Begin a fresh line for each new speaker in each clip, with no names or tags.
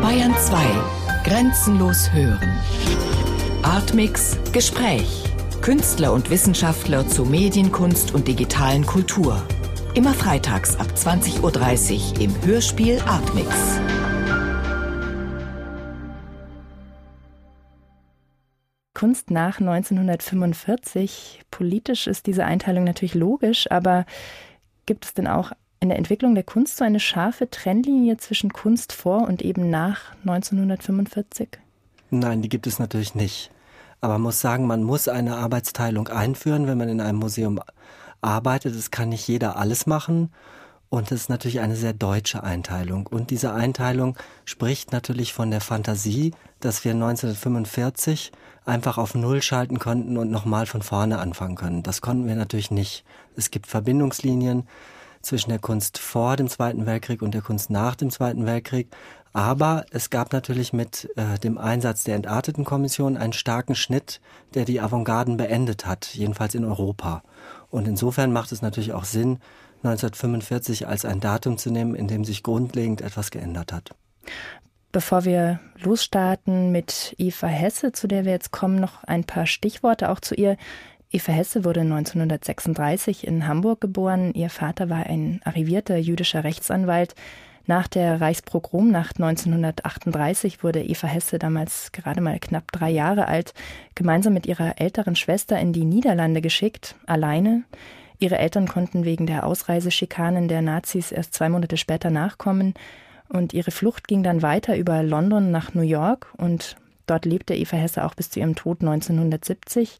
Bayern 2. Grenzenlos hören. Artmix Gespräch. Künstler und Wissenschaftler zu Medienkunst und digitalen Kultur. Immer freitags ab 20.30 Uhr im Hörspiel Artmix.
Kunst nach 1945. Politisch ist diese Einteilung natürlich logisch, aber gibt es denn auch in der Entwicklung der Kunst so eine scharfe Trennlinie zwischen Kunst vor und eben nach 1945?
Nein, die gibt es natürlich nicht. Aber man muss sagen, man muss eine Arbeitsteilung einführen, wenn man in einem Museum arbeitet. Es kann nicht jeder alles machen. Und es ist natürlich eine sehr deutsche Einteilung. Und diese Einteilung spricht natürlich von der Fantasie, dass wir 1945 einfach auf Null schalten konnten und nochmal von vorne anfangen können. Das konnten wir natürlich nicht. Es gibt Verbindungslinien zwischen der Kunst vor dem Zweiten Weltkrieg und der Kunst nach dem Zweiten Weltkrieg. Aber es gab natürlich mit äh, dem Einsatz der Entarteten Kommission einen starken Schnitt, der die Avantgarden beendet hat, jedenfalls in Europa. Und insofern macht es natürlich auch Sinn, 1945 als ein Datum zu nehmen, in dem sich grundlegend etwas geändert hat.
Bevor wir losstarten mit Eva Hesse, zu der wir jetzt kommen, noch ein paar Stichworte auch zu ihr. Eva Hesse wurde 1936 in Hamburg geboren. Ihr Vater war ein arrivierter jüdischer Rechtsanwalt. Nach der Reichspogromnacht 1938 wurde Eva Hesse damals gerade mal knapp drei Jahre alt, gemeinsam mit ihrer älteren Schwester in die Niederlande geschickt, alleine. Ihre Eltern konnten wegen der Ausreiseschikanen der Nazis erst zwei Monate später nachkommen. Und ihre Flucht ging dann weiter über London nach New York und dort lebte Eva Hesse auch bis zu ihrem Tod 1970.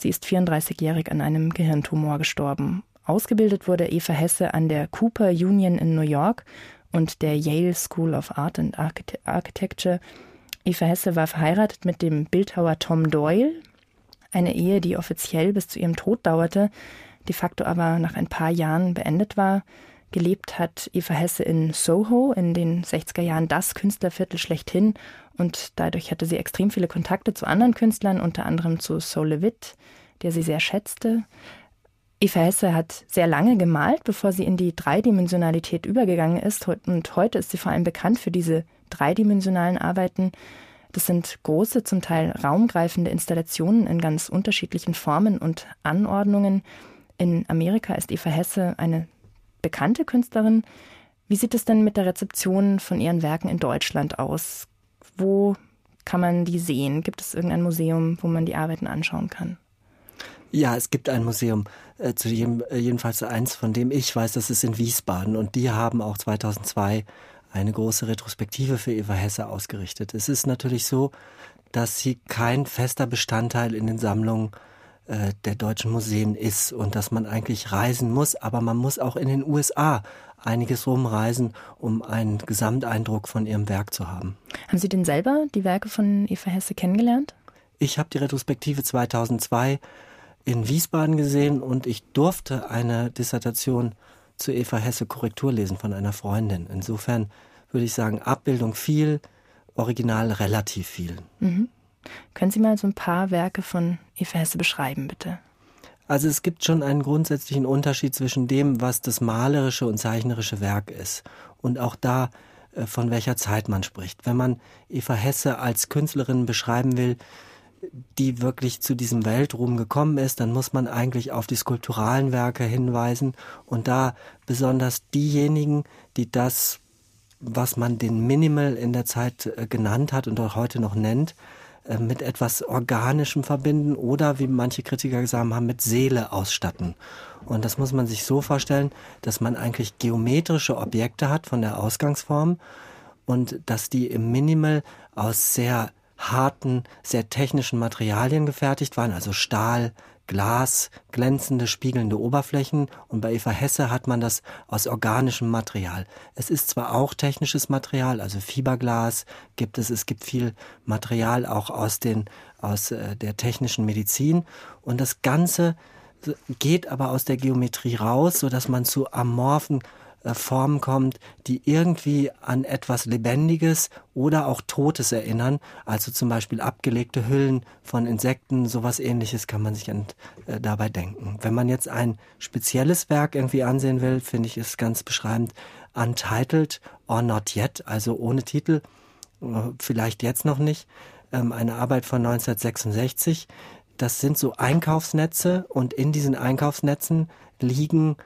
Sie ist 34-jährig an einem Gehirntumor gestorben. Ausgebildet wurde Eva Hesse an der Cooper Union in New York und der Yale School of Art and Architecture. Eva Hesse war verheiratet mit dem Bildhauer Tom Doyle, eine Ehe, die offiziell bis zu ihrem Tod dauerte, de facto aber nach ein paar Jahren beendet war. Gelebt hat Eva Hesse in Soho in den 60er Jahren das Künstlerviertel schlechthin und dadurch hatte sie extrem viele Kontakte zu anderen Künstlern, unter anderem zu Sol Levitt, der sie sehr schätzte. Eva Hesse hat sehr lange gemalt, bevor sie in die Dreidimensionalität übergegangen ist und heute ist sie vor allem bekannt für diese dreidimensionalen Arbeiten. Das sind große, zum Teil raumgreifende Installationen in ganz unterschiedlichen Formen und Anordnungen. In Amerika ist Eva Hesse eine bekannte Künstlerin. Wie sieht es denn mit der Rezeption von ihren Werken in Deutschland aus? Wo kann man die sehen? Gibt es irgendein Museum, wo man die Arbeiten anschauen kann?
Ja, es gibt ein Museum, äh, zu jedem, äh, jedenfalls eins, von dem ich weiß, das ist in Wiesbaden. Und die haben auch 2002 eine große Retrospektive für Eva Hesse ausgerichtet. Es ist natürlich so, dass sie kein fester Bestandteil in den Sammlungen äh, der deutschen Museen ist und dass man eigentlich reisen muss, aber man muss auch in den USA einiges rumreisen, um einen Gesamteindruck von ihrem Werk zu haben.
Haben Sie denn selber die Werke von Eva Hesse kennengelernt?
Ich habe die Retrospektive 2002 in Wiesbaden gesehen und ich durfte eine Dissertation zu Eva Hesse Korrektur lesen von einer Freundin. Insofern würde ich sagen, Abbildung viel, Original relativ viel.
Mhm. Können Sie mal so ein paar Werke von Eva Hesse beschreiben, bitte?
Also es gibt schon einen grundsätzlichen Unterschied zwischen dem, was das malerische und zeichnerische Werk ist. Und auch da, äh, von welcher Zeit man spricht. Wenn man Eva Hesse als Künstlerin beschreiben will, die wirklich zu diesem Weltruhm gekommen ist, dann muss man eigentlich auf die skulpturalen Werke hinweisen und da besonders diejenigen, die das, was man den Minimal in der Zeit äh, genannt hat und auch heute noch nennt, mit etwas Organischem verbinden oder, wie manche Kritiker gesagt haben, mit Seele ausstatten. Und das muss man sich so vorstellen, dass man eigentlich geometrische Objekte hat von der Ausgangsform und dass die im Minimal aus sehr harten, sehr technischen Materialien gefertigt waren, also Stahl, Glas, glänzende, spiegelnde Oberflächen. Und bei Eva Hesse hat man das aus organischem Material. Es ist zwar auch technisches Material, also Fiberglas gibt es, es gibt viel Material auch aus den aus äh, der technischen Medizin. Und das ganze geht aber aus der Geometrie raus, so dass man zu amorphen äh, Formen kommt, die irgendwie an etwas Lebendiges oder auch Totes erinnern. Also zum Beispiel abgelegte Hüllen von Insekten, sowas ähnliches kann man sich äh, dabei denken. Wenn man jetzt ein spezielles Werk irgendwie ansehen will, finde ich es ganz beschreibend, Untitled or Not Yet, also ohne Titel, äh, vielleicht jetzt noch nicht, ähm, eine Arbeit von 1966. Das sind so Einkaufsnetze und in diesen Einkaufsnetzen liegen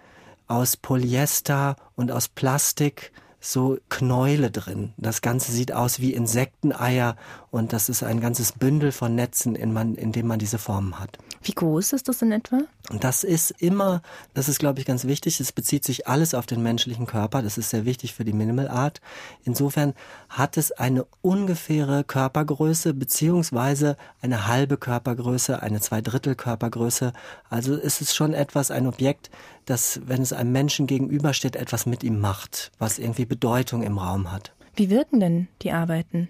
aus Polyester und aus Plastik so Knäule drin. Das Ganze sieht aus wie Insekteneier und das ist ein ganzes Bündel von Netzen, in, man, in dem man diese Formen hat.
Wie groß ist das in etwa?
Das ist immer, das ist glaube ich ganz wichtig, es bezieht sich alles auf den menschlichen Körper, das ist sehr wichtig für die Minimal Art. Insofern hat es eine ungefähre Körpergröße beziehungsweise eine halbe Körpergröße, eine Zweidrittel Körpergröße. Also ist es schon etwas, ein Objekt, das, wenn es einem Menschen gegenübersteht, etwas mit ihm macht, was irgendwie Bedeutung im Raum hat.
Wie wirken denn die Arbeiten?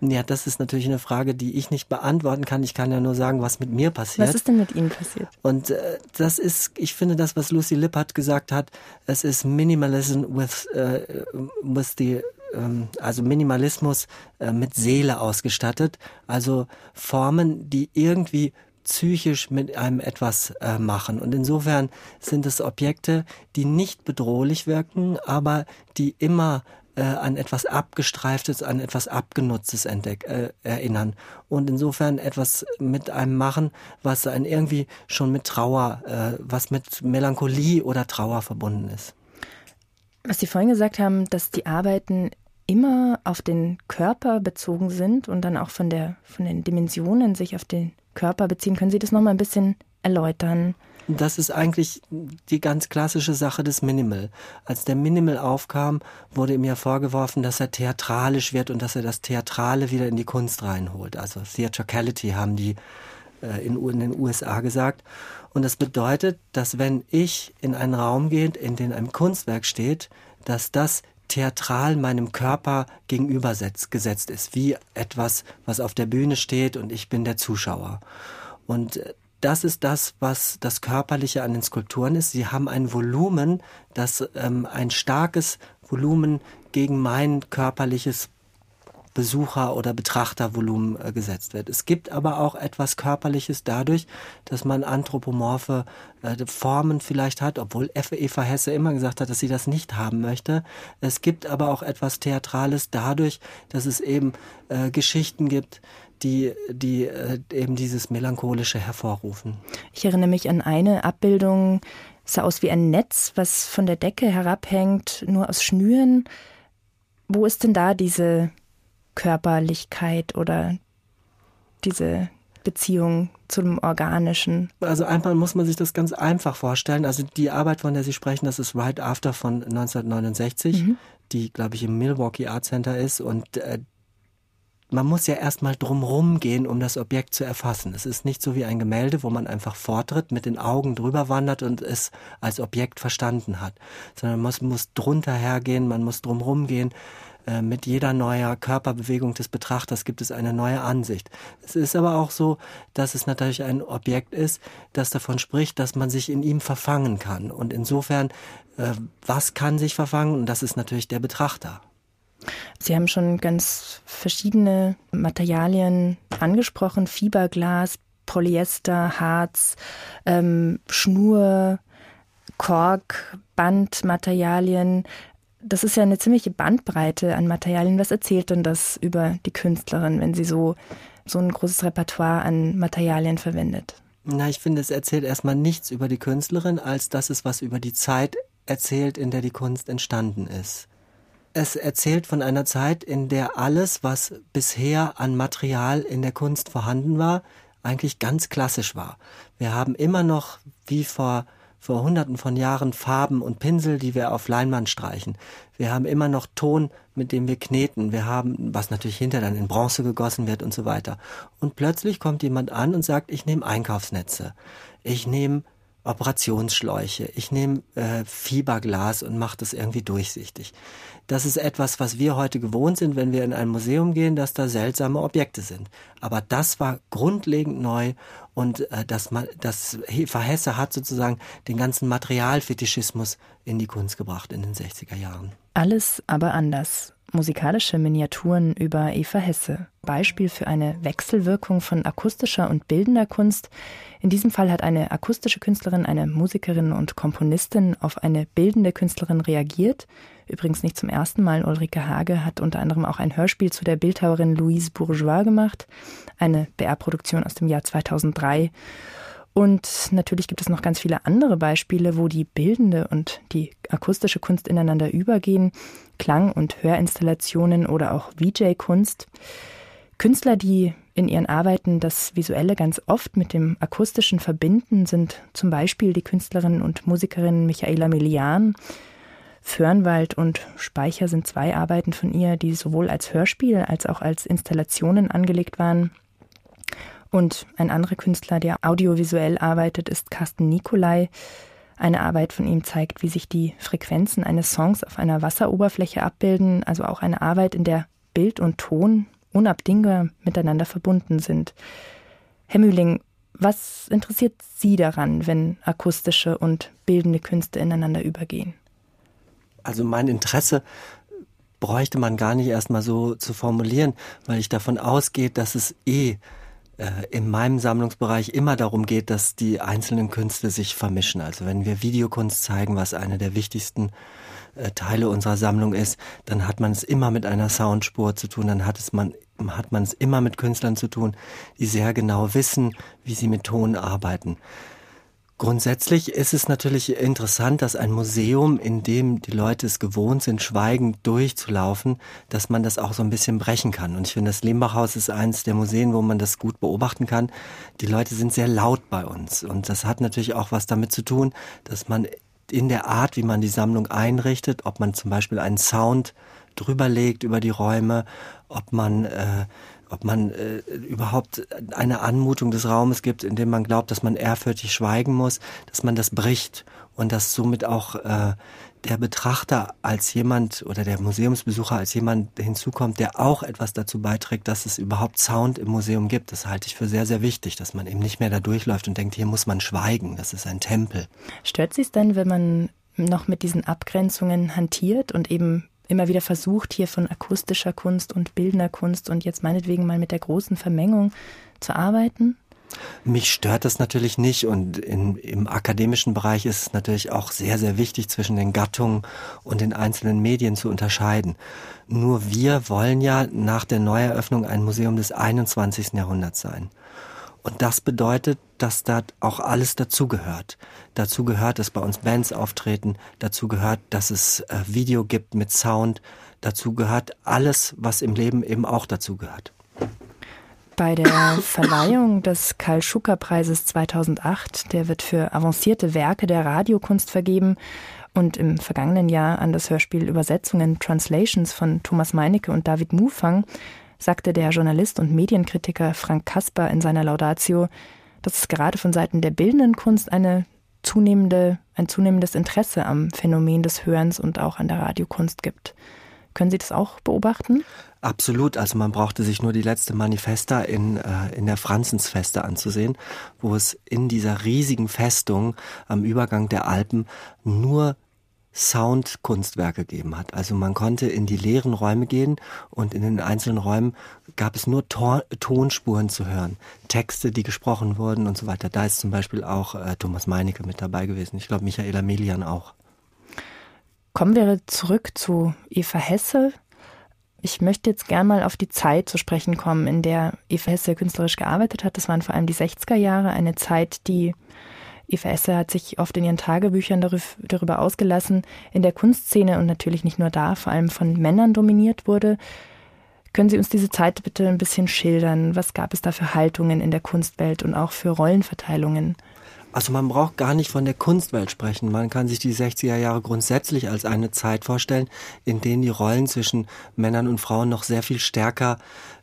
Ja, das ist natürlich eine Frage, die ich nicht beantworten kann. Ich kann ja nur sagen, was mit mir passiert.
Was ist denn mit Ihnen passiert?
Und äh, das ist, ich finde, das, was Lucy Lippert gesagt hat, es ist Minimalism with, äh, with the ähm, also Minimalismus äh, mit Seele ausgestattet, also Formen, die irgendwie psychisch mit einem etwas äh, machen. Und insofern sind es Objekte, die nicht bedrohlich wirken, aber die immer äh, an etwas Abgestreiftes, an etwas Abgenutztes entdeck, äh, erinnern. Und insofern etwas mit einem machen, was einen irgendwie schon mit Trauer, äh, was mit Melancholie oder Trauer verbunden ist.
Was Sie vorhin gesagt haben, dass die Arbeiten immer auf den Körper bezogen sind und dann auch von der von den Dimensionen sich auf den Körper beziehen. Können Sie das noch mal ein bisschen erläutern?
Das ist eigentlich die ganz klassische Sache des Minimal. Als der Minimal aufkam, wurde ihm ja vorgeworfen, dass er theatralisch wird und dass er das Theatrale wieder in die Kunst reinholt. Also Theatricality haben die äh, in, in den USA gesagt. Und das bedeutet, dass wenn ich in einen Raum gehe, in dem ein Kunstwerk steht, dass das theatral meinem Körper gegenüber gesetzt ist, wie etwas, was auf der Bühne steht und ich bin der Zuschauer. Und das ist das, was das Körperliche an den Skulpturen ist. Sie haben ein Volumen, das ähm, ein starkes Volumen gegen mein körperliches Besucher- oder Betrachtervolumen äh, gesetzt wird. Es gibt aber auch etwas Körperliches dadurch, dass man anthropomorphe äh, Formen vielleicht hat, obwohl Eva Hesse immer gesagt hat, dass sie das nicht haben möchte. Es gibt aber auch etwas Theatrales dadurch, dass es eben äh, Geschichten gibt, die, die äh, eben dieses Melancholische hervorrufen.
Ich erinnere mich an eine Abbildung, sah aus wie ein Netz, was von der Decke herabhängt, nur aus Schnüren. Wo ist denn da diese Körperlichkeit oder diese Beziehung zum Organischen?
Also einmal muss man sich das ganz einfach vorstellen. Also die Arbeit, von der Sie sprechen, das ist Right After von 1969, mhm. die, glaube ich, im Milwaukee Art Center ist. Und äh, man muss ja erstmal drumrum gehen, um das Objekt zu erfassen. Es ist nicht so wie ein Gemälde, wo man einfach vortritt, mit den Augen drüber wandert und es als Objekt verstanden hat, sondern man muss, muss drunter hergehen, man muss drumrum gehen. Äh, mit jeder neuer Körperbewegung des Betrachters gibt es eine neue Ansicht. Es ist aber auch so, dass es natürlich ein Objekt ist, das davon spricht, dass man sich in ihm verfangen kann. Und insofern, äh, was kann sich verfangen? Und das ist natürlich der Betrachter.
Sie haben schon ganz verschiedene Materialien angesprochen, Fiberglas, Polyester, Harz, ähm, Schnur, Kork, Bandmaterialien das ist ja eine ziemliche Bandbreite an Materialien. Was erzählt denn das über die Künstlerin, wenn sie so, so ein großes Repertoire an Materialien verwendet?
Na, ich finde, es erzählt erstmal nichts über die Künstlerin, als dass es was über die Zeit erzählt, in der die Kunst entstanden ist. Es erzählt von einer Zeit, in der alles, was bisher an Material in der Kunst vorhanden war, eigentlich ganz klassisch war. Wir haben immer noch, wie vor vor hunderten von Jahren Farben und Pinsel, die wir auf Leinwand streichen. Wir haben immer noch Ton, mit dem wir kneten. Wir haben, was natürlich hinter dann in Bronze gegossen wird und so weiter. Und plötzlich kommt jemand an und sagt, ich nehme Einkaufsnetze. Ich nehme Operationsschläuche, ich nehme äh, Fieberglas und mache das irgendwie durchsichtig. Das ist etwas, was wir heute gewohnt sind, wenn wir in ein Museum gehen, dass da seltsame Objekte sind. Aber das war grundlegend neu und äh, das, das Eva Hesse hat sozusagen den ganzen Materialfetischismus in die Kunst gebracht in den 60er Jahren.
Alles aber anders musikalische Miniaturen über Eva Hesse. Beispiel für eine Wechselwirkung von akustischer und bildender Kunst. In diesem Fall hat eine akustische Künstlerin, eine Musikerin und Komponistin auf eine bildende Künstlerin reagiert. Übrigens nicht zum ersten Mal. Ulrike Hage hat unter anderem auch ein Hörspiel zu der Bildhauerin Louise Bourgeois gemacht. Eine BR-Produktion aus dem Jahr 2003. Und natürlich gibt es noch ganz viele andere Beispiele, wo die bildende und die akustische Kunst ineinander übergehen. Klang- und Hörinstallationen oder auch VJ-Kunst. Künstler, die in ihren Arbeiten das Visuelle ganz oft mit dem Akustischen verbinden, sind zum Beispiel die Künstlerin und Musikerin Michaela Melian. Fürnwald und Speicher sind zwei Arbeiten von ihr, die sowohl als Hörspiel als auch als Installationen angelegt waren. Und ein anderer Künstler, der audiovisuell arbeitet, ist Carsten Nicolai. Eine Arbeit von ihm zeigt, wie sich die Frequenzen eines Songs auf einer Wasseroberfläche abbilden, also auch eine Arbeit, in der Bild und Ton unabdingbar miteinander verbunden sind. Herr Mühling, was interessiert Sie daran, wenn akustische und bildende Künste ineinander übergehen?
Also mein Interesse bräuchte man gar nicht erstmal so zu formulieren, weil ich davon ausgehe, dass es eh in meinem Sammlungsbereich immer darum geht, dass die einzelnen Künste sich vermischen. Also wenn wir Videokunst zeigen, was eine der wichtigsten äh, Teile unserer Sammlung ist, dann hat man es immer mit einer Soundspur zu tun, dann hat es man hat man es immer mit Künstlern zu tun, die sehr genau wissen, wie sie mit Ton arbeiten. Grundsätzlich ist es natürlich interessant, dass ein Museum, in dem die Leute es gewohnt sind, schweigend durchzulaufen, dass man das auch so ein bisschen brechen kann. Und ich finde, das Lehmbachhaus ist eines der Museen, wo man das gut beobachten kann. Die Leute sind sehr laut bei uns. Und das hat natürlich auch was damit zu tun, dass man in der Art, wie man die Sammlung einrichtet, ob man zum Beispiel einen Sound drüberlegt über die Räume, ob man äh, ob man äh, überhaupt eine Anmutung des Raumes gibt, in dem man glaubt, dass man ehrfürchtig schweigen muss, dass man das bricht und dass somit auch äh, der Betrachter als jemand oder der Museumsbesucher als jemand hinzukommt, der auch etwas dazu beiträgt, dass es überhaupt Sound im Museum gibt. Das halte ich für sehr, sehr wichtig, dass man eben nicht mehr da durchläuft und denkt, hier muss man schweigen, das ist ein Tempel.
Stört Sie es denn, wenn man noch mit diesen Abgrenzungen hantiert und eben immer wieder versucht, hier von akustischer Kunst und bildender Kunst und jetzt meinetwegen mal mit der großen Vermengung zu arbeiten?
Mich stört das natürlich nicht und in, im akademischen Bereich ist es natürlich auch sehr, sehr wichtig, zwischen den Gattungen und den einzelnen Medien zu unterscheiden. Nur wir wollen ja nach der Neueröffnung ein Museum des 21. Jahrhunderts sein. Und das bedeutet, dass da auch alles dazugehört. Dazu gehört, dass bei uns Bands auftreten, dazu gehört, dass es äh, Video gibt mit Sound, dazu gehört alles, was im Leben eben auch dazu gehört.
Bei der Verleihung des Karl-Schucker-Preises 2008, der wird für avancierte Werke der Radiokunst vergeben und im vergangenen Jahr an das Hörspiel Übersetzungen Translations von Thomas Meinecke und David Mufang sagte der Journalist und Medienkritiker Frank Kasper in seiner Laudatio, dass es gerade von Seiten der bildenden Kunst eine zunehmende, ein zunehmendes Interesse am Phänomen des Hörens und auch an der Radiokunst gibt. Können Sie das auch beobachten?
Absolut. Also man brauchte sich nur die letzte Manifesta in, äh, in der Franzensfeste anzusehen, wo es in dieser riesigen Festung am Übergang der Alpen nur Soundkunstwerke gegeben hat. Also man konnte in die leeren Räume gehen und in den einzelnen Räumen gab es nur Tor Tonspuren zu hören, Texte, die gesprochen wurden und so weiter. Da ist zum Beispiel auch äh, Thomas Meinecke mit dabei gewesen. Ich glaube Michaela Melian auch.
Kommen wir zurück zu Eva Hesse. Ich möchte jetzt gern mal auf die Zeit zu sprechen kommen, in der Eva Hesse künstlerisch gearbeitet hat. Das waren vor allem die 60er Jahre, eine Zeit, die Eva Esser hat sich oft in ihren Tagebüchern darüber ausgelassen, in der Kunstszene und natürlich nicht nur da, vor allem von Männern dominiert wurde. Können Sie uns diese Zeit bitte ein bisschen schildern? Was gab es da für Haltungen in der Kunstwelt und auch für Rollenverteilungen?
Also man braucht gar nicht von der Kunstwelt sprechen. Man kann sich die 60er Jahre grundsätzlich als eine Zeit vorstellen, in denen die Rollen zwischen Männern und Frauen noch sehr viel stärker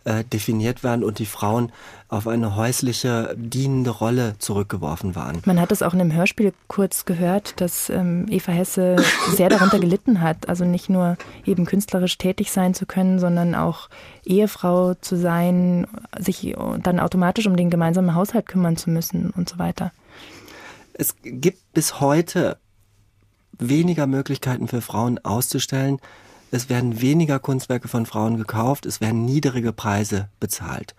äh, definiert werden und die Frauen auf eine häusliche, dienende Rolle zurückgeworfen waren.
Man hat es auch in einem Hörspiel kurz gehört, dass ähm, Eva Hesse sehr darunter gelitten hat. Also nicht nur eben künstlerisch tätig sein zu können, sondern auch Ehefrau zu sein, sich dann automatisch um den gemeinsamen Haushalt kümmern zu müssen und so weiter.
Es gibt bis heute weniger Möglichkeiten für Frauen auszustellen. Es werden weniger Kunstwerke von Frauen gekauft, es werden niedrige Preise bezahlt.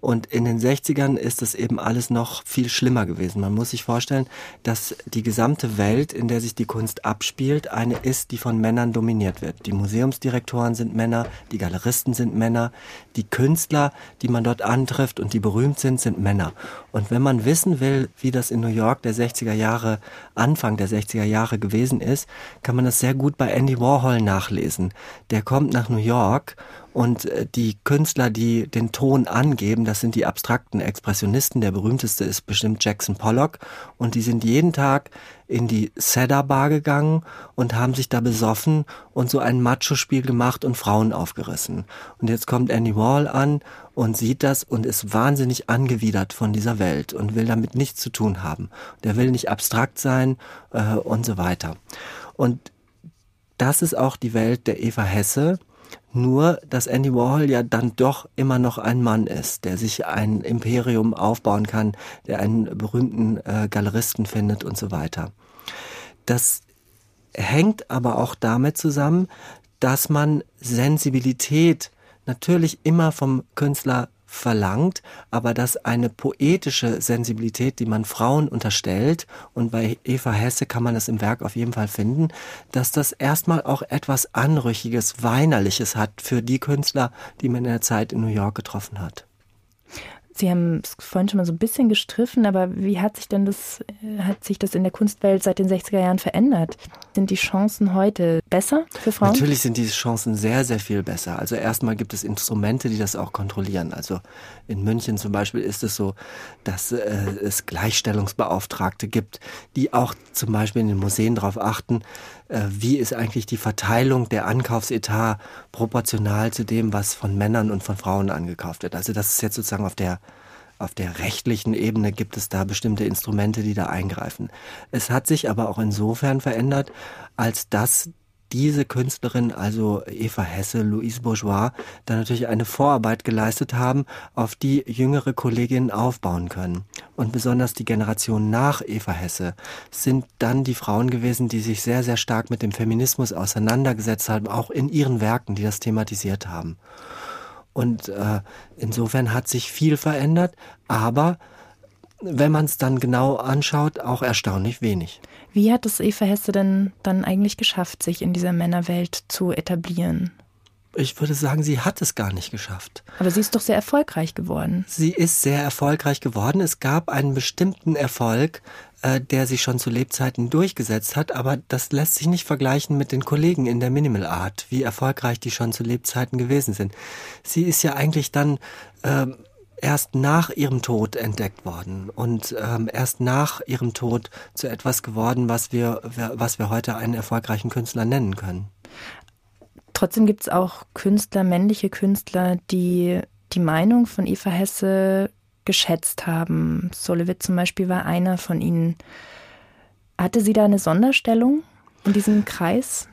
Und in den 60ern ist es eben alles noch viel schlimmer gewesen. Man muss sich vorstellen, dass die gesamte Welt, in der sich die Kunst abspielt, eine ist, die von Männern dominiert wird. Die Museumsdirektoren sind Männer, die Galeristen sind Männer, die Künstler, die man dort antrifft und die berühmt sind, sind Männer. Und wenn man wissen will, wie das in New York der 60er Jahre, Anfang der 60er Jahre gewesen ist, kann man das sehr gut bei Andy Warhol nachlesen. Der kommt nach New York und äh, die Künstler, die den Ton angeben, das sind die abstrakten Expressionisten. Der berühmteste ist bestimmt Jackson Pollock. Und die sind jeden Tag in die Cedar Bar gegangen und haben sich da besoffen und so ein Macho-Spiel gemacht und Frauen aufgerissen. Und jetzt kommt Andy Wall an und sieht das und ist wahnsinnig angewidert von dieser Welt und will damit nichts zu tun haben. Der will nicht abstrakt sein äh, und so weiter. Und das ist auch die Welt der Eva Hesse, nur, dass Andy Warhol ja dann doch immer noch ein Mann ist, der sich ein Imperium aufbauen kann, der einen berühmten äh, Galeristen findet und so weiter. Das hängt aber auch damit zusammen, dass man Sensibilität natürlich immer vom Künstler verlangt, aber dass eine poetische Sensibilität, die man Frauen unterstellt, und bei Eva Hesse kann man das im Werk auf jeden Fall finden, dass das erstmal auch etwas Anrüchiges, Weinerliches hat für die Künstler, die man in der Zeit in New York getroffen hat.
Sie haben es vorhin schon mal so ein bisschen gestriffen, aber wie hat sich denn das, hat sich das in der Kunstwelt seit den 60er Jahren verändert? Sind die Chancen heute besser für Frauen?
Natürlich sind diese Chancen sehr, sehr viel besser. Also erstmal gibt es Instrumente, die das auch kontrollieren. Also in München zum Beispiel ist es so, dass äh, es Gleichstellungsbeauftragte gibt, die auch zum Beispiel in den Museen darauf achten, äh, wie ist eigentlich die Verteilung der Ankaufsetat proportional zu dem, was von Männern und von Frauen angekauft wird. Also das ist jetzt sozusagen auf der auf der rechtlichen Ebene gibt es da bestimmte Instrumente, die da eingreifen. Es hat sich aber auch insofern verändert, als dass diese Künstlerin, also Eva Hesse, Louise Bourgeois, da natürlich eine Vorarbeit geleistet haben, auf die jüngere Kolleginnen aufbauen können. Und besonders die Generation nach Eva Hesse sind dann die Frauen gewesen, die sich sehr, sehr stark mit dem Feminismus auseinandergesetzt haben, auch in ihren Werken, die das thematisiert haben. Und äh, insofern hat sich viel verändert, aber wenn man es dann genau anschaut, auch erstaunlich wenig.
Wie hat es Eva Hesse denn dann eigentlich geschafft, sich in dieser Männerwelt zu etablieren?
Ich würde sagen, sie hat es gar nicht geschafft.
Aber sie ist doch sehr erfolgreich geworden.
Sie ist sehr erfolgreich geworden. Es gab einen bestimmten Erfolg, äh, der sich schon zu Lebzeiten durchgesetzt hat, aber das lässt sich nicht vergleichen mit den Kollegen in der Minimal Art, wie erfolgreich die schon zu Lebzeiten gewesen sind. Sie ist ja eigentlich dann äh, erst nach ihrem Tod entdeckt worden und ähm, erst nach ihrem Tod zu etwas geworden, was wir, was wir heute einen erfolgreichen Künstler nennen können.
Trotzdem gibt es auch Künstler, männliche Künstler, die die Meinung von Eva Hesse geschätzt haben. Solowitz zum Beispiel war einer von ihnen. Hatte sie da eine Sonderstellung in diesem Kreis?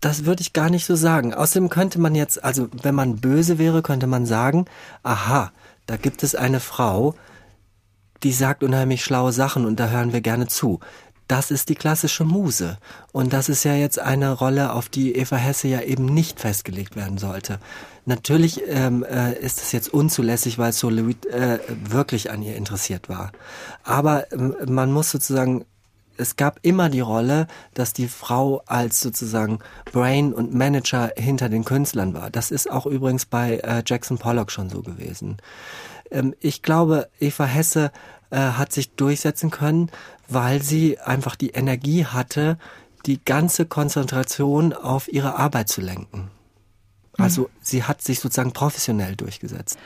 Das würde ich gar nicht so sagen. Außerdem könnte man jetzt, also wenn man böse wäre, könnte man sagen, aha, da gibt es eine Frau, die sagt unheimlich schlaue Sachen und da hören wir gerne zu. Das ist die klassische Muse. Und das ist ja jetzt eine Rolle, auf die Eva Hesse ja eben nicht festgelegt werden sollte. Natürlich ähm, äh, ist es jetzt unzulässig, weil Soloid äh, wirklich an ihr interessiert war. Aber ähm, man muss sozusagen es gab immer die Rolle, dass die Frau als sozusagen Brain und Manager hinter den Künstlern war. Das ist auch übrigens bei äh, Jackson Pollock schon so gewesen. Ähm, ich glaube, Eva Hesse äh, hat sich durchsetzen können, weil sie einfach die Energie hatte, die ganze Konzentration auf ihre Arbeit zu lenken. Mhm. Also sie hat sich sozusagen professionell durchgesetzt.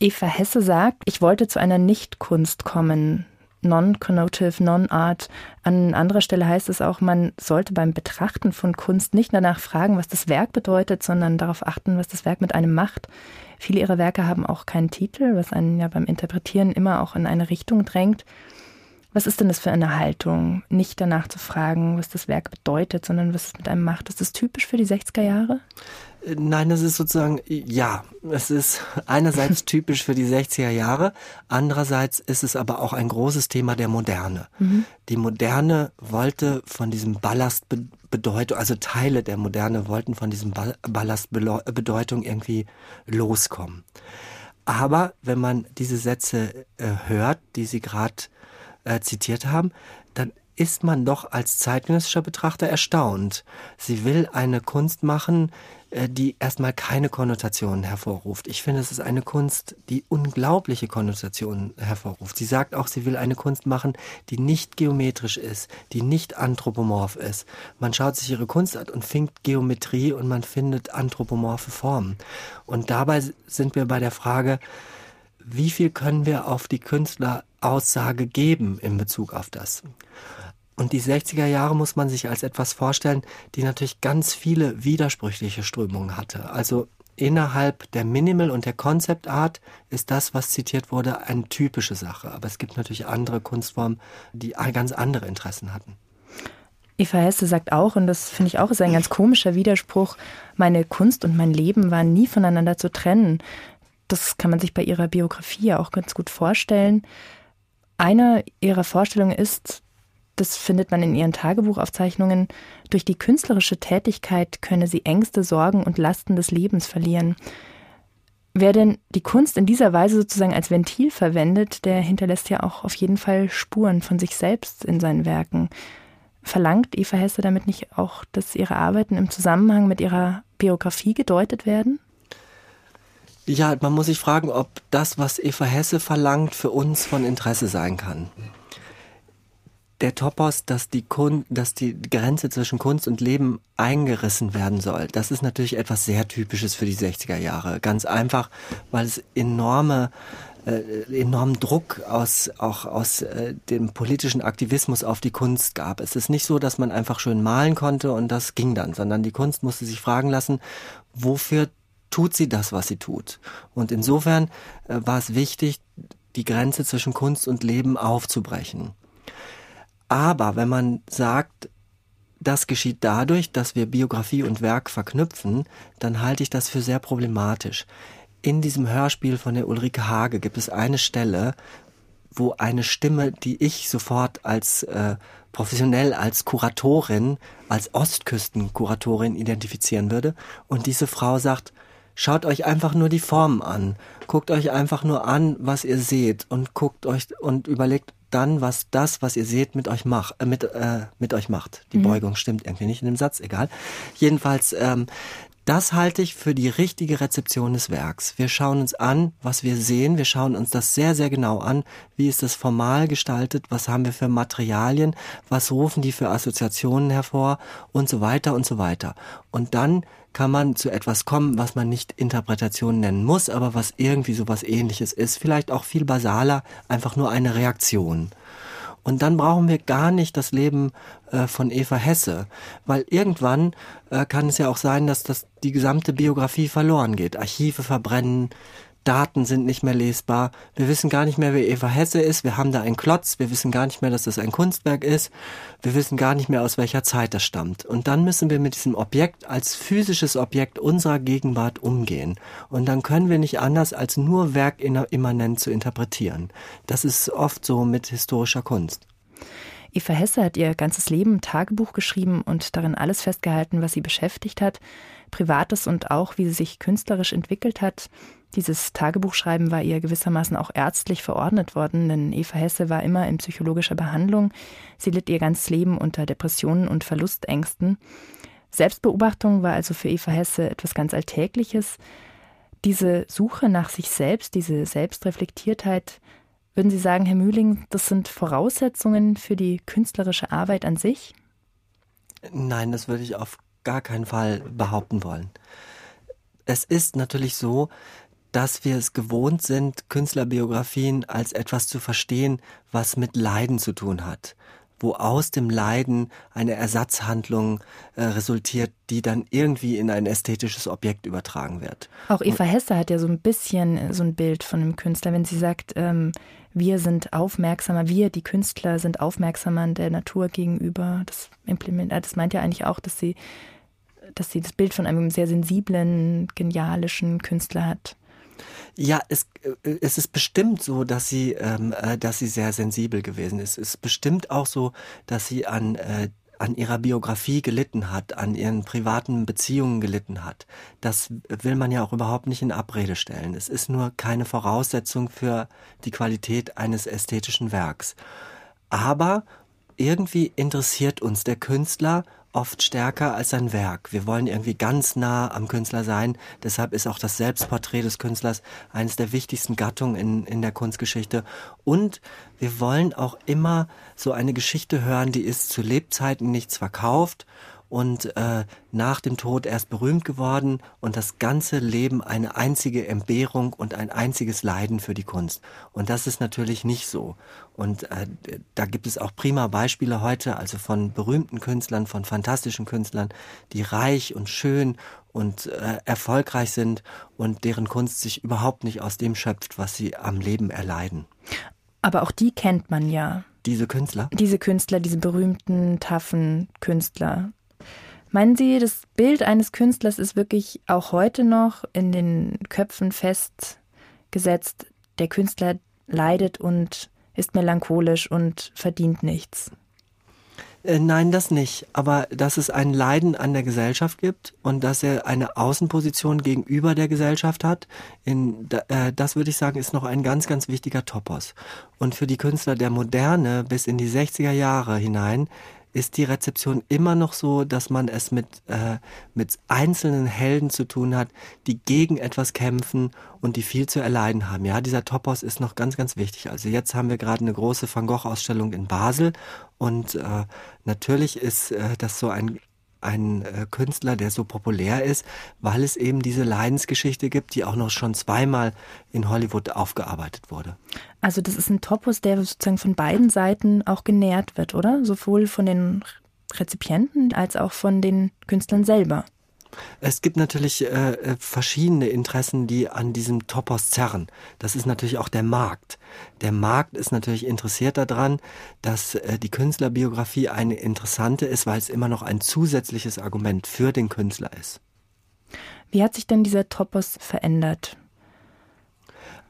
Eva Hesse sagt, ich wollte zu einer Nichtkunst kommen. Non-connotive, non-art. An anderer Stelle heißt es auch, man sollte beim Betrachten von Kunst nicht danach fragen, was das Werk bedeutet, sondern darauf achten, was das Werk mit einem macht. Viele ihrer Werke haben auch keinen Titel, was einen ja beim Interpretieren immer auch in eine Richtung drängt. Was ist denn das für eine Haltung? Nicht danach zu fragen, was das Werk bedeutet, sondern was es mit einem macht. Ist das typisch für die 60er Jahre?
Nein, das ist sozusagen, ja, es ist einerseits typisch für die 60er Jahre, andererseits ist es aber auch ein großes Thema der Moderne. Mhm. Die Moderne wollte von diesem Ballastbedeutung, also Teile der Moderne wollten von diesem Ballastbedeutung irgendwie loskommen. Aber wenn man diese Sätze äh, hört, die Sie gerade äh, zitiert haben, dann ist man doch als zeitgenössischer Betrachter erstaunt. Sie will eine Kunst machen, äh, die erstmal keine Konnotationen hervorruft. Ich finde, es ist eine Kunst, die unglaubliche Konnotationen hervorruft. Sie sagt auch, sie will eine Kunst machen, die nicht geometrisch ist, die nicht anthropomorph ist. Man schaut sich ihre Kunst an und findet Geometrie und man findet anthropomorphe Formen. Und dabei sind wir bei der Frage, wie viel können wir auf die Künstleraussage geben in Bezug auf das? Und die 60er Jahre muss man sich als etwas vorstellen, die natürlich ganz viele widersprüchliche Strömungen hatte. Also innerhalb der Minimal und der Concept Art ist das, was zitiert wurde, eine typische Sache. Aber es gibt natürlich andere Kunstformen, die ganz andere Interessen hatten.
Eva Hesse sagt auch, und das finde ich auch ist ein ganz komischer Widerspruch, meine Kunst und mein Leben waren nie voneinander zu trennen. Das kann man sich bei ihrer Biografie ja auch ganz gut vorstellen. Eine ihrer Vorstellungen ist, das findet man in ihren Tagebuchaufzeichnungen, durch die künstlerische Tätigkeit könne sie Ängste, Sorgen und Lasten des Lebens verlieren. Wer denn die Kunst in dieser Weise sozusagen als Ventil verwendet, der hinterlässt ja auch auf jeden Fall Spuren von sich selbst in seinen Werken. Verlangt Eva Hesse damit nicht auch, dass ihre Arbeiten im Zusammenhang mit ihrer Biografie gedeutet werden?
Ja, man muss sich fragen, ob das, was Eva Hesse verlangt, für uns von Interesse sein kann der Topos, dass die, Kun dass die Grenze zwischen Kunst und Leben eingerissen werden soll, das ist natürlich etwas sehr Typisches für die 60er Jahre. Ganz einfach, weil es enorme äh, enormen Druck aus auch aus äh, dem politischen Aktivismus auf die Kunst gab. Es ist nicht so, dass man einfach schön malen konnte und das ging dann, sondern die Kunst musste sich fragen lassen, wofür tut sie das, was sie tut? Und insofern äh, war es wichtig, die Grenze zwischen Kunst und Leben aufzubrechen. Aber wenn man sagt, das geschieht dadurch, dass wir Biografie und Werk verknüpfen, dann halte ich das für sehr problematisch. In diesem Hörspiel von der Ulrike Hage gibt es eine Stelle, wo eine Stimme, die ich sofort als äh, professionell als Kuratorin, als Ostküstenkuratorin identifizieren würde. Und diese Frau sagt, schaut euch einfach nur die Formen an, guckt euch einfach nur an, was ihr seht und guckt euch und überlegt dann, was das, was ihr seht, mit euch macht, äh, mit, äh, mit euch macht. Die mhm. Beugung stimmt irgendwie nicht in dem Satz, egal. Jedenfalls, ähm, das halte ich für die richtige Rezeption des Werks. Wir schauen uns an, was wir sehen. Wir schauen uns das sehr, sehr genau an. Wie ist das formal gestaltet? Was haben wir für Materialien? Was rufen die für Assoziationen hervor? Und so weiter und so weiter. Und dann kann man zu etwas kommen, was man nicht Interpretation nennen muss, aber was irgendwie sowas ähnliches ist. Vielleicht auch viel basaler, einfach nur eine Reaktion. Und dann brauchen wir gar nicht das Leben äh, von Eva Hesse, weil irgendwann äh, kann es ja auch sein, dass das die gesamte Biografie verloren geht. Archive verbrennen, Daten sind nicht mehr lesbar. Wir wissen gar nicht mehr, wer Eva Hesse ist. Wir haben da einen Klotz. Wir wissen gar nicht mehr, dass das ein Kunstwerk ist. Wir wissen gar nicht mehr, aus welcher Zeit das stammt. Und dann müssen wir mit diesem Objekt als physisches Objekt unserer Gegenwart umgehen. Und dann können wir nicht anders, als nur werkimmanent zu interpretieren. Das ist oft so mit historischer Kunst.
Eva Hesse hat ihr ganzes Leben Tagebuch geschrieben und darin alles festgehalten, was sie beschäftigt hat. Privates und auch, wie sie sich künstlerisch entwickelt hat. Dieses Tagebuchschreiben war ihr gewissermaßen auch ärztlich verordnet worden, denn Eva Hesse war immer in psychologischer Behandlung. Sie litt ihr ganzes Leben unter Depressionen und Verlustängsten. Selbstbeobachtung war also für Eva Hesse etwas ganz Alltägliches. Diese Suche nach sich selbst, diese Selbstreflektiertheit, würden Sie sagen, Herr Mühling, das sind Voraussetzungen für die künstlerische Arbeit an sich?
Nein, das würde ich auf gar keinen Fall behaupten wollen. Es ist natürlich so, dass wir es gewohnt sind, Künstlerbiografien als etwas zu verstehen, was mit Leiden zu tun hat wo aus dem Leiden eine Ersatzhandlung äh, resultiert, die dann irgendwie in ein ästhetisches Objekt übertragen wird.
Auch Eva Hesse hat ja so ein bisschen äh, so ein Bild von einem Künstler, wenn sie sagt, ähm, wir sind aufmerksamer, wir, die Künstler, sind aufmerksamer der Natur gegenüber. Das, äh, das meint ja eigentlich auch, dass sie, dass sie das Bild von einem sehr sensiblen, genialischen Künstler hat.
Ja, es, äh, es ist bestimmt so, dass sie, ähm, äh, dass sie sehr sensibel gewesen ist. Es ist bestimmt auch so, dass sie an äh, an ihrer Biografie gelitten hat, an ihren privaten Beziehungen gelitten hat. Das will man ja auch überhaupt nicht in Abrede stellen. Es ist nur keine Voraussetzung für die Qualität eines ästhetischen Werks. Aber irgendwie interessiert uns der Künstler oft stärker als sein Werk. Wir wollen irgendwie ganz nah am Künstler sein. Deshalb ist auch das Selbstporträt des Künstlers eines der wichtigsten Gattungen in, in der Kunstgeschichte. Und wir wollen auch immer so eine Geschichte hören, die ist zu Lebzeiten nichts verkauft und äh, nach dem Tod erst berühmt geworden und das ganze Leben eine einzige Entbehrung und ein einziges Leiden für die Kunst. Und das ist natürlich nicht so. Und äh, da gibt es auch prima Beispiele heute, also von berühmten Künstlern, von fantastischen Künstlern, die reich und schön und äh, erfolgreich sind und deren Kunst sich überhaupt nicht aus dem schöpft, was sie am Leben erleiden.
Aber auch die kennt man ja.
Diese Künstler?
Diese Künstler, diese berühmten, taffen Künstler. Meinen Sie, das Bild eines Künstlers ist wirklich auch heute noch in den Köpfen festgesetzt? Der Künstler leidet und ist melancholisch und verdient nichts.
Äh, nein, das nicht. Aber dass es ein Leiden an der Gesellschaft gibt und dass er eine Außenposition gegenüber der Gesellschaft hat, in, äh, das würde ich sagen, ist noch ein ganz, ganz wichtiger Topos. Und für die Künstler der Moderne bis in die 60er Jahre hinein ist die Rezeption immer noch so, dass man es mit, äh, mit einzelnen Helden zu tun hat, die gegen etwas kämpfen und die viel zu erleiden haben. Ja, dieser Topos ist noch ganz, ganz wichtig. Also jetzt haben wir gerade eine große Van Gogh-Ausstellung in Basel und äh, natürlich ist äh, das so ein ein äh, Künstler, der so populär ist, weil es eben diese Leidensgeschichte gibt, die auch noch schon zweimal in Hollywood aufgearbeitet wurde.
Also das ist ein Topos, der sozusagen von beiden Seiten auch genährt wird, oder? Sowohl von den Rezipienten als auch von den Künstlern selber.
Es gibt natürlich äh, äh, verschiedene Interessen, die an diesem Topos zerren. Das ist natürlich auch der Markt. Der Markt ist natürlich interessiert daran, dass äh, die Künstlerbiografie eine interessante ist, weil es immer noch ein zusätzliches Argument für den Künstler ist.
Wie hat sich denn dieser Topos verändert?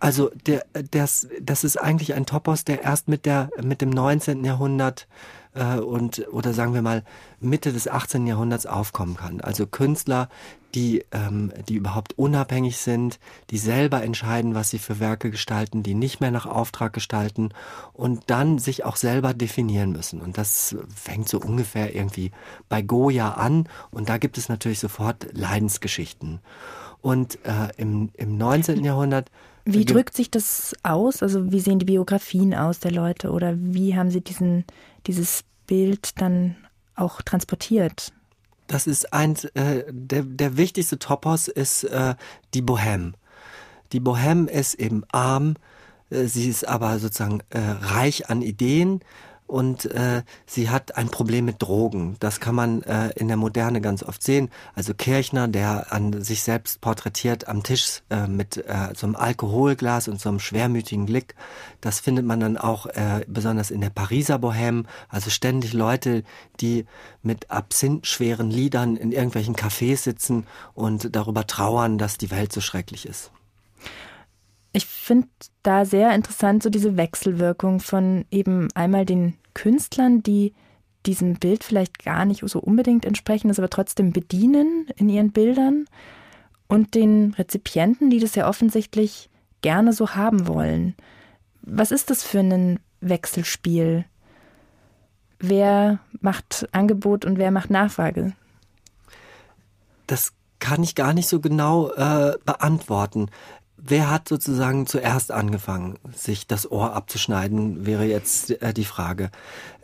Also der, das, das ist eigentlich ein Topos, der erst mit, der, mit dem 19. Jahrhundert äh, und oder sagen wir mal Mitte des 18. Jahrhunderts aufkommen kann. Also Künstler, die, ähm, die überhaupt unabhängig sind, die selber entscheiden, was sie für Werke gestalten, die nicht mehr nach Auftrag gestalten und dann sich auch selber definieren müssen. Und das fängt so ungefähr irgendwie bei Goya an und da gibt es natürlich sofort Leidensgeschichten. Und äh, im, im 19. Jahrhundert
wie drückt sich das aus? Also wie sehen die Biografien aus der Leute oder wie haben sie diesen, dieses Bild dann auch transportiert?
Das ist eins, äh, der, der wichtigste Topos ist äh, die Bohème. Die Bohème ist eben arm, äh, sie ist aber sozusagen äh, reich an Ideen, und äh, sie hat ein Problem mit Drogen. Das kann man äh, in der Moderne ganz oft sehen. Also Kirchner, der an sich selbst porträtiert am Tisch äh, mit äh, so einem Alkoholglas und so einem schwermütigen Blick. Das findet man dann auch äh, besonders in der Pariser Bohème. Also ständig Leute, die mit absinthschweren Liedern in irgendwelchen Cafés sitzen und darüber trauern, dass die Welt so schrecklich ist.
Ich finde da sehr interessant so diese Wechselwirkung von eben einmal den Künstlern, die diesem Bild vielleicht gar nicht so unbedingt entsprechen, das aber trotzdem bedienen in ihren Bildern und den Rezipienten, die das ja offensichtlich gerne so haben wollen. Was ist das für ein Wechselspiel? Wer macht Angebot und wer macht Nachfrage?
Das kann ich gar nicht so genau äh, beantworten. Wer hat sozusagen zuerst angefangen, sich das Ohr abzuschneiden, wäre jetzt äh, die Frage.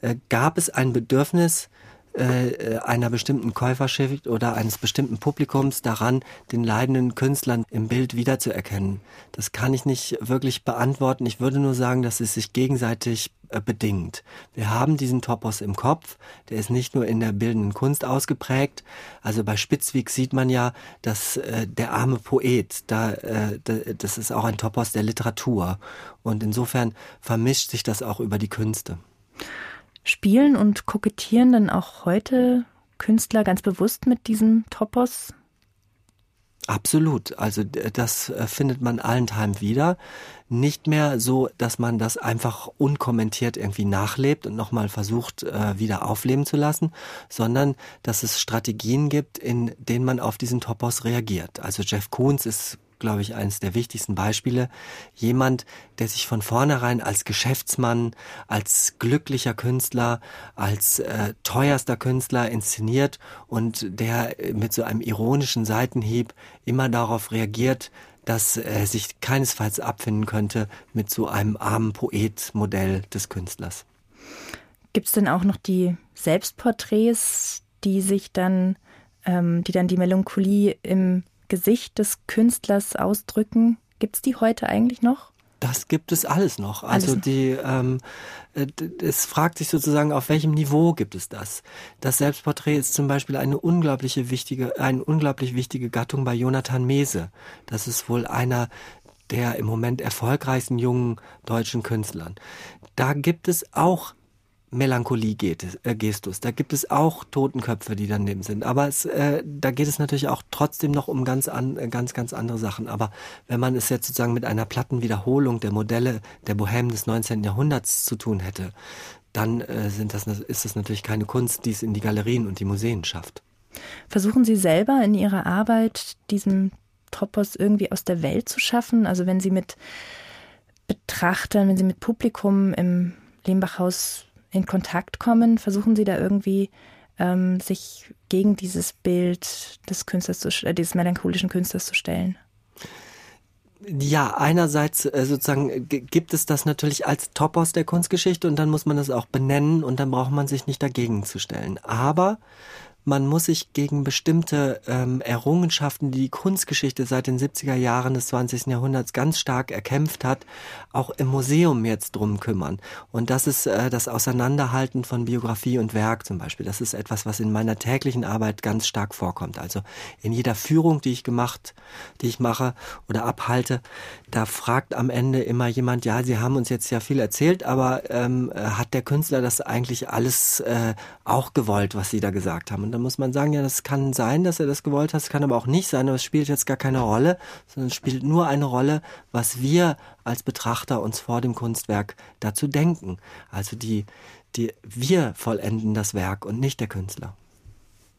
Äh, gab es ein Bedürfnis äh, einer bestimmten Käuferschicht oder eines bestimmten Publikums daran, den leidenden Künstlern im Bild wiederzuerkennen. Das kann ich nicht wirklich beantworten. Ich würde nur sagen, dass es sich gegenseitig äh, bedingt. Wir haben diesen Topos im Kopf, der ist nicht nur in der bildenden Kunst ausgeprägt. Also bei Spitzweg sieht man ja, dass äh, der arme Poet, da, äh, das ist auch ein Topos der Literatur. Und insofern vermischt sich das auch über die Künste.
Spielen und kokettieren dann auch heute Künstler ganz bewusst mit diesem Topos?
Absolut. Also das äh, findet man allenthalben wieder. Nicht mehr so, dass man das einfach unkommentiert irgendwie nachlebt und nochmal versucht, äh, wieder aufleben zu lassen, sondern dass es Strategien gibt, in denen man auf diesen Topos reagiert. Also Jeff Koons ist glaube ich, eines der wichtigsten Beispiele. Jemand, der sich von vornherein als Geschäftsmann, als glücklicher Künstler, als äh, teuerster Künstler inszeniert und der mit so einem ironischen Seitenhieb immer darauf reagiert, dass er sich keinesfalls abfinden könnte mit so einem armen Poet-Modell des Künstlers.
Gibt es denn auch noch die Selbstporträts, die sich dann, ähm, die dann die Melancholie im Gesicht des Künstlers ausdrücken. Gibt es die heute eigentlich noch?
Das gibt es alles noch. Also alles die, ähm, äh, es fragt sich sozusagen, auf welchem Niveau gibt es das? Das Selbstporträt ist zum Beispiel eine unglaubliche wichtige, eine unglaublich wichtige Gattung bei Jonathan Mese. Das ist wohl einer der im Moment erfolgreichsten jungen deutschen Künstlern. Da gibt es auch Melancholie-Gestus. Äh, da gibt es auch Totenköpfe, die daneben sind. Aber es, äh, da geht es natürlich auch trotzdem noch um ganz, an, äh, ganz, ganz andere Sachen. Aber wenn man es jetzt sozusagen mit einer platten Wiederholung der Modelle der Bohème des 19. Jahrhunderts zu tun hätte, dann äh, sind das, ist das natürlich keine Kunst, die es in die Galerien und die Museen schafft.
Versuchen Sie selber in Ihrer Arbeit diesen Topos irgendwie aus der Welt zu schaffen? Also wenn Sie mit Betrachtern, wenn Sie mit Publikum im Lehmbachhaus in Kontakt kommen? Versuchen Sie da irgendwie ähm, sich gegen dieses Bild des Künstlers, zu, äh, dieses melancholischen Künstlers zu stellen?
Ja, einerseits äh, sozusagen gibt es das natürlich als Topos der Kunstgeschichte und dann muss man das auch benennen und dann braucht man sich nicht dagegen zu stellen. Aber man muss sich gegen bestimmte ähm, Errungenschaften, die die Kunstgeschichte seit den 70er Jahren des 20. Jahrhunderts ganz stark erkämpft hat, auch im Museum jetzt drum kümmern. Und das ist äh, das Auseinanderhalten von Biografie und Werk zum Beispiel. Das ist etwas, was in meiner täglichen Arbeit ganz stark vorkommt. Also in jeder Führung, die ich gemacht, die ich mache oder abhalte, da fragt am Ende immer jemand, ja, Sie haben uns jetzt ja viel erzählt, aber ähm, hat der Künstler das eigentlich alles äh, auch gewollt, was Sie da gesagt haben? Und dann muss man sagen, ja, das kann sein, dass er das gewollt hat, es kann aber auch nicht sein, aber es spielt jetzt gar keine Rolle, sondern es spielt nur eine Rolle, was wir als Betrachter uns vor dem Kunstwerk dazu denken. Also die, die, wir vollenden das Werk und nicht der Künstler.